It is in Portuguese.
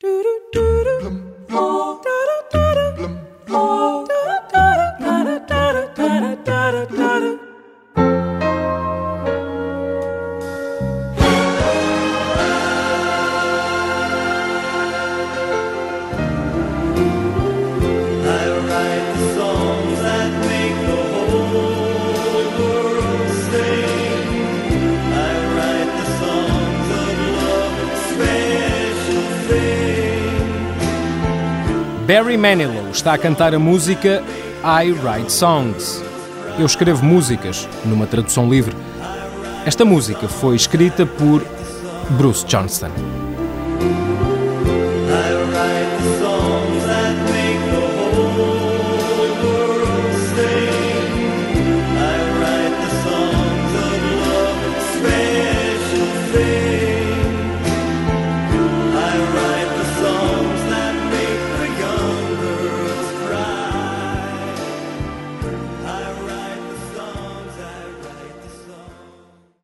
Do do do do. Barry Manilow está a cantar a música I Write Songs. Eu escrevo músicas, numa tradução livre. Esta música foi escrita por Bruce Johnston.